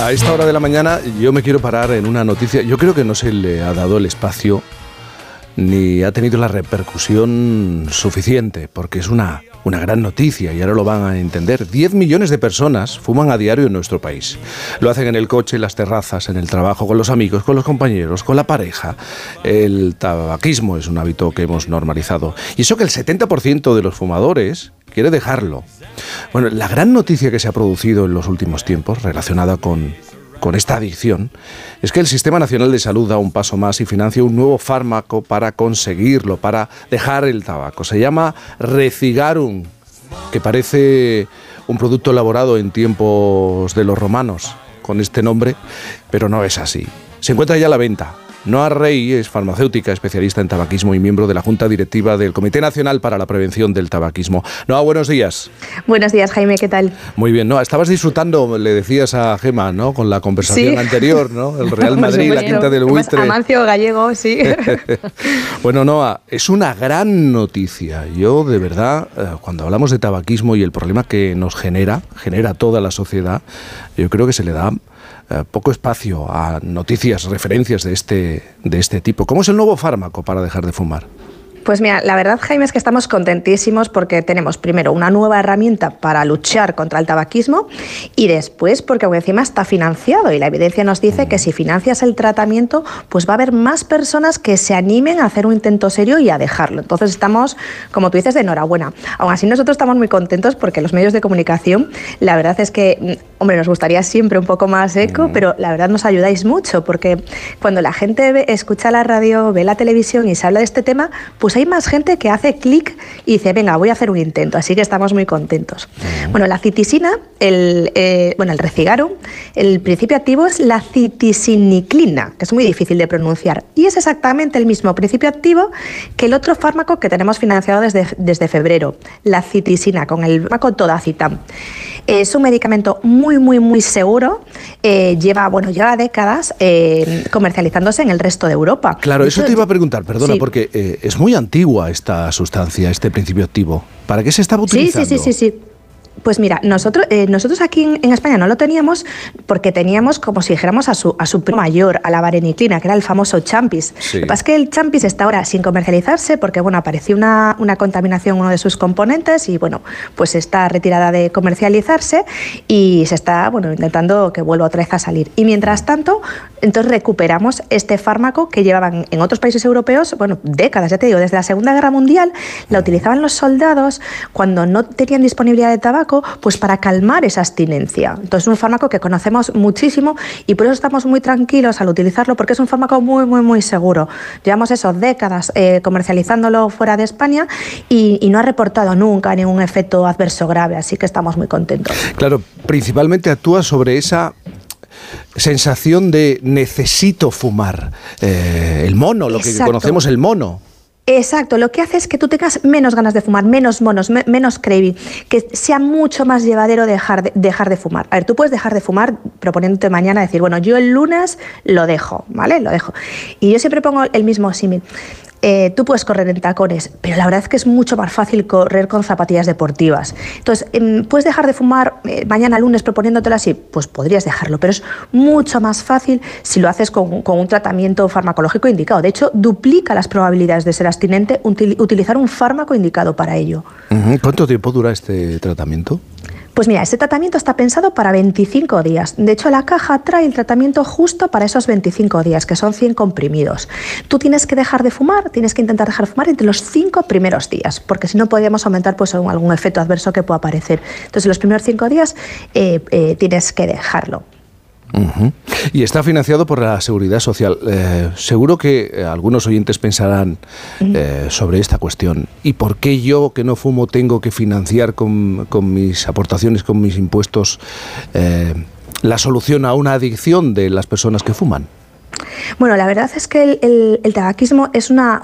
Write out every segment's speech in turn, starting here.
A esta hora de la mañana yo me quiero parar en una noticia. Yo creo que no se le ha dado el espacio ni ha tenido la repercusión suficiente, porque es una, una gran noticia y ahora lo van a entender. 10 millones de personas fuman a diario en nuestro país. Lo hacen en el coche, en las terrazas, en el trabajo, con los amigos, con los compañeros, con la pareja. El tabaquismo es un hábito que hemos normalizado. Y eso que el 70% de los fumadores quiere dejarlo. Bueno, la gran noticia que se ha producido en los últimos tiempos relacionada con, con esta adicción es que el Sistema Nacional de Salud da un paso más y financia un nuevo fármaco para conseguirlo, para dejar el tabaco. Se llama Recigarum, que parece un producto elaborado en tiempos de los romanos con este nombre, pero no es así. Se encuentra ya a la venta Noa Rey es farmacéutica, especialista en tabaquismo y miembro de la Junta Directiva del Comité Nacional para la Prevención del Tabaquismo. Noa, buenos días. Buenos días, Jaime, ¿qué tal? Muy bien, Noa, estabas disfrutando, le decías a Gema, ¿no? Con la conversación anterior, ¿no? El Real Madrid, la Quinta del Buitre. Amancio Gallego, sí. bueno, Noa, es una gran noticia. Yo, de verdad, eh, cuando hablamos de tabaquismo y el problema que nos genera, genera toda la sociedad, yo creo que se le da eh, poco espacio a noticias, referencias de este, de este tipo. ¿Cómo es el nuevo fármaco para dejar de fumar? Pues mira, la verdad, Jaime, es que estamos contentísimos porque tenemos primero una nueva herramienta para luchar contra el tabaquismo y después porque aún encima está financiado y la evidencia nos dice que si financias el tratamiento, pues va a haber más personas que se animen a hacer un intento serio y a dejarlo. Entonces estamos, como tú dices, de enhorabuena. Aún así nosotros estamos muy contentos porque los medios de comunicación, la verdad es que, mm, hombre, nos gustaría siempre un poco más eco, pero la verdad nos ayudáis mucho porque cuando la gente escucha la radio, ve la televisión y se habla de este tema, pues pues hay más gente que hace clic y dice, venga, voy a hacer un intento, así que estamos muy contentos. Bueno, la citisina, el, eh, bueno, el recigarum, el principio activo es la citisiniclina, que es muy difícil de pronunciar, y es exactamente el mismo principio activo que el otro fármaco que tenemos financiado desde, desde febrero, la citisina, con el fármaco Todacitam. Es un medicamento muy, muy, muy seguro, eh, lleva, bueno, lleva décadas eh, comercializándose en el resto de Europa. Claro, eso te iba a preguntar, perdona, porque es muy antigua esta sustancia, este principio activo. ¿Para qué se estaba utilizando? Sí, sí, sí, sí. sí. Pues mira, nosotros, eh, nosotros aquí en, España no lo teníamos porque teníamos como si dijéramos a su, a su mayor, a la vareniclina, que era el famoso champis. Lo que pasa es que el champis está ahora sin comercializarse porque bueno, apareció una, una contaminación en uno de sus componentes y bueno, pues está retirada de comercializarse y se está bueno, intentando que vuelva otra vez a salir. Y mientras tanto, entonces recuperamos este fármaco que llevaban en otros países europeos, bueno, décadas, ya te digo, desde la Segunda Guerra Mundial, la utilizaban los soldados cuando no tenían disponibilidad de tabaco pues para calmar esa abstinencia. Entonces es un fármaco que conocemos muchísimo y por eso estamos muy tranquilos al utilizarlo porque es un fármaco muy, muy, muy seguro. Llevamos esos décadas eh, comercializándolo fuera de España y, y no ha reportado nunca ningún efecto adverso grave, así que estamos muy contentos. Claro, principalmente actúa sobre esa sensación de necesito fumar. Eh, el mono, lo que conocemos el mono. Exacto, lo que hace es que tú tengas menos ganas de fumar, menos monos, menos craving, que sea mucho más llevadero dejar de, dejar de fumar. A ver, tú puedes dejar de fumar proponiéndote mañana decir, bueno, yo el lunes lo dejo, ¿vale? Lo dejo. Y yo siempre pongo el mismo símil. Eh, tú puedes correr en tacones, pero la verdad es que es mucho más fácil correr con zapatillas deportivas. Entonces, em, ¿puedes dejar de fumar eh, mañana lunes proponiéndotelo así? Pues podrías dejarlo, pero es mucho más fácil si lo haces con, un tratamiento farmacológico indicado. De hecho, duplica las probabilidades de ser abstinente utilizar un fármaco indicado para ello. ¿Cuánto tiempo dura este tratamiento? Pues mira, este tratamiento está pensado para 25 días. De hecho, la caja trae el tratamiento justo para esos 25 días, que son 100 comprimidos. Tú tienes que dejar de fumar, tienes que intentar dejar de fumar entre los 5 primeros días, porque si no podríamos aumentar pues, algún efecto adverso que pueda aparecer. Entonces, los primeros 5 días eh, eh, tienes que dejarlo. Y está financiado por la Seguridad Social. Eh, seguro que eh, algunos oyentes pensarán eh, sobre esta cuestión. ¿Y por qué yo, que no fumo, tengo que financiar con, mis aportaciones, con mis impuestos, la solución a una adicción de las personas que fuman? Bueno, la verdad es que el, tabaquismo es una,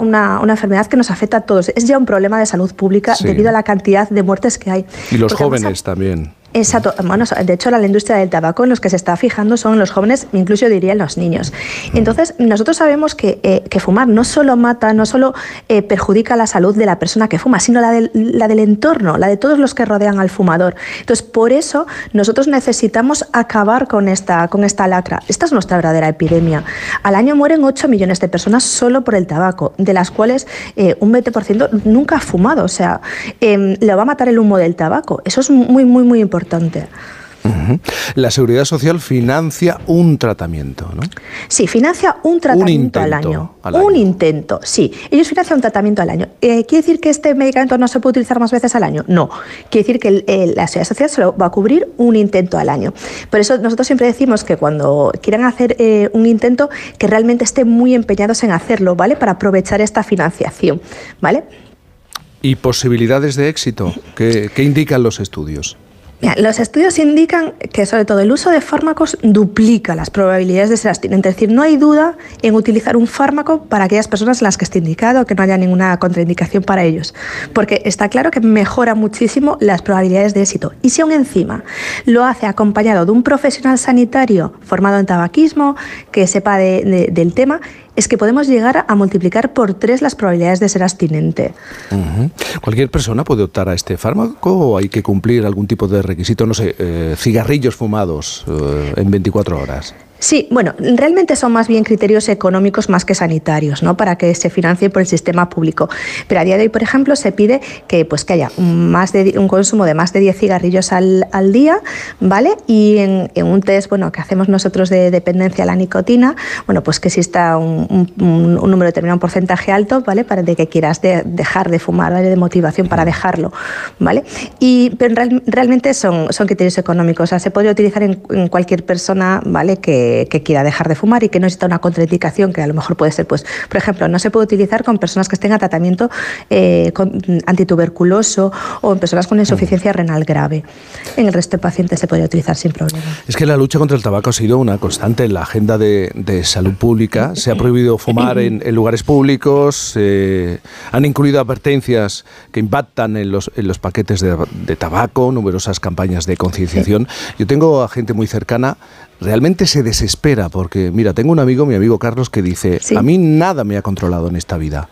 enfermedad que nos afecta a todos. Es ya un problema de salud pública debido a la cantidad de muertes que hay. Y los jóvenes también. Exacto. Bueno, de hecho, la industria del tabaco en los que se está fijando son los jóvenes, incluso diría los niños. Entonces, nosotros sabemos que, eh, fumar no solo mata, no solo eh, perjudica la salud de la persona que fuma, sino la del, la del entorno, la de todos los que rodean al fumador. Entonces, por eso nosotros necesitamos acabar con esta, con esta lacra. Esta es nuestra verdadera epidemia. Al año mueren 8 millones de personas solo por el tabaco, de las cuales eh, un 20% nunca ha fumado. O sea, em, le va a matar el humo del tabaco. Eso es muy, muy, muy importante importante. La Seguridad Social financia un tratamiento, ¿no? Sí, financia un tratamiento al, año. Un intento, sí. Ellos financian un tratamiento al año. Eh, ¿Quiere decir que este medicamento no se puede utilizar más veces al año? No. Quiere decir que la Seguridad Social solo va a cubrir un intento al año. Por eso nosotros siempre decimos que cuando quieran hacer eh, un intento, que realmente estén muy empeñados en hacerlo, ¿vale? Para aprovechar esta financiación, ¿vale? ¿Y posibilidades de éxito? qué indican los estudios? Los estudios indican que sobre todo el uso de fármacos duplica las probabilidades de ser abstinente. Es decir, no hay duda en utilizar un fármaco para aquellas personas en las que esté indicado, que no haya ninguna contraindicación para ellos. Porque está claro que mejora muchísimo las probabilidades de éxito. Y si aún encima lo hace acompañado de un profesional sanitario formado en tabaquismo, que sepa del tema, es que podemos llegar a multiplicar por tres las probabilidades de ser abstinente. ¿Cualquier persona puede optar a este fármaco o hay que cumplir algún tipo de requisito? No sé, eh, cigarrillos fumados eh, en 24 horas. Sí, bueno, realmente son más bien criterios económicos más que sanitarios, ¿no? Para que se financie por el sistema público. Pero a día de hoy, por ejemplo, se pide que, pues, que haya más de, un consumo de más de 10 cigarrillos al, día, ¿vale? Y en, un test, bueno, que hacemos nosotros de dependencia a la nicotina, bueno, pues que exista un, número determinado, un porcentaje alto, ¿vale? Para de que quieras dejar de fumar, ¿vale? De motivación para dejarlo, ¿vale? Y, pero realmente son, son criterios económicos, o sea, se puede utilizar en, en cualquier persona, ¿vale? Que que, quiera dejar de fumar y que no necesita una contraindicación, que a lo mejor puede ser, pues, por ejemplo, no se puede utilizar con personas que estén a tratamiento eh, antituberculoso o en personas con insuficiencia renal grave. En el resto de pacientes se podría utilizar sin problema. Es que la lucha contra el tabaco ha sido una constante en la agenda de, salud pública. Se ha prohibido fumar en, lugares públicos, eh, han incluido advertencias que impactan en los, en los paquetes de, de tabaco, numerosas campañas de concienciación. Yo tengo a gente muy cercana realmente se desespera porque, mira, tengo un amigo, mi amigo Carlos, que dice, a mí nada me ha controlado en esta vida.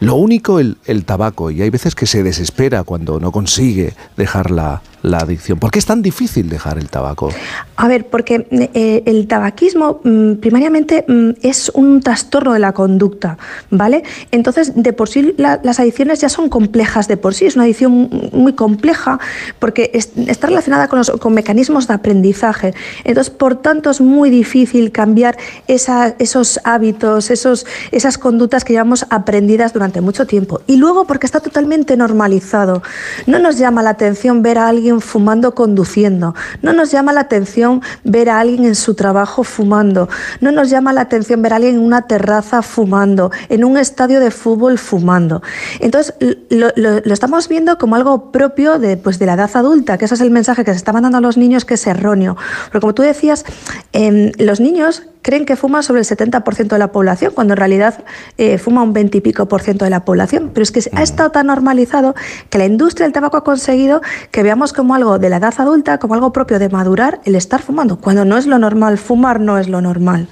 Lo único el, el, tabaco, y hay veces que se desespera cuando no consigue dejar la, la adicción? ¿Por qué es tan difícil dejar el tabaco? A ver, porque eh, el tabaquismo mm, primariamente mm, es un trastorno de la conducta, ¿vale? Entonces, de por sí las adicciones ya son complejas de por sí, es una adicción muy compleja porque está relacionada con, mecanismos de aprendizaje. Entonces, por tanto, es muy difícil cambiar esos hábitos, esos, esas conductas que llevamos aprendidas durante mucho tiempo. Y luego porque está totalmente normalizado. No nos llama la atención ver a alguien fumando conduciendo. No nos llama la atención ver a alguien en su trabajo fumando. No nos llama la atención ver a alguien en una terraza fumando, en un estadio de fútbol fumando. Entonces, lo, estamos viendo como algo propio de, pues, de la edad adulta, que ese es el mensaje que se está mandando a los niños que es erróneo. Pero como tú decías, em, los niños creen que fuma sobre el 70% de la población, cuando en realidad eh, fuma un 20 y pico por ciento de la población. Pero es que ha estado tan normalizado que la industria del tabaco ha conseguido que veamos como algo de la edad adulta, como algo propio de madurar, el estar fumando, cuando no es lo normal. Fumar no es lo normal.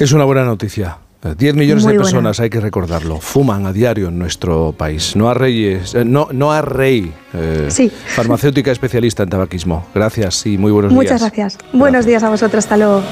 Es una buena noticia. 10 millones de personas, hay que recordarlo, fuman a diario en nuestro país. No a Reyes, eh, no, no a Rey, eh, farmacéutica especialista en tabaquismo. Gracias y muy buenos días. Muchas gracias. Buenos días a vosotros, hasta luego.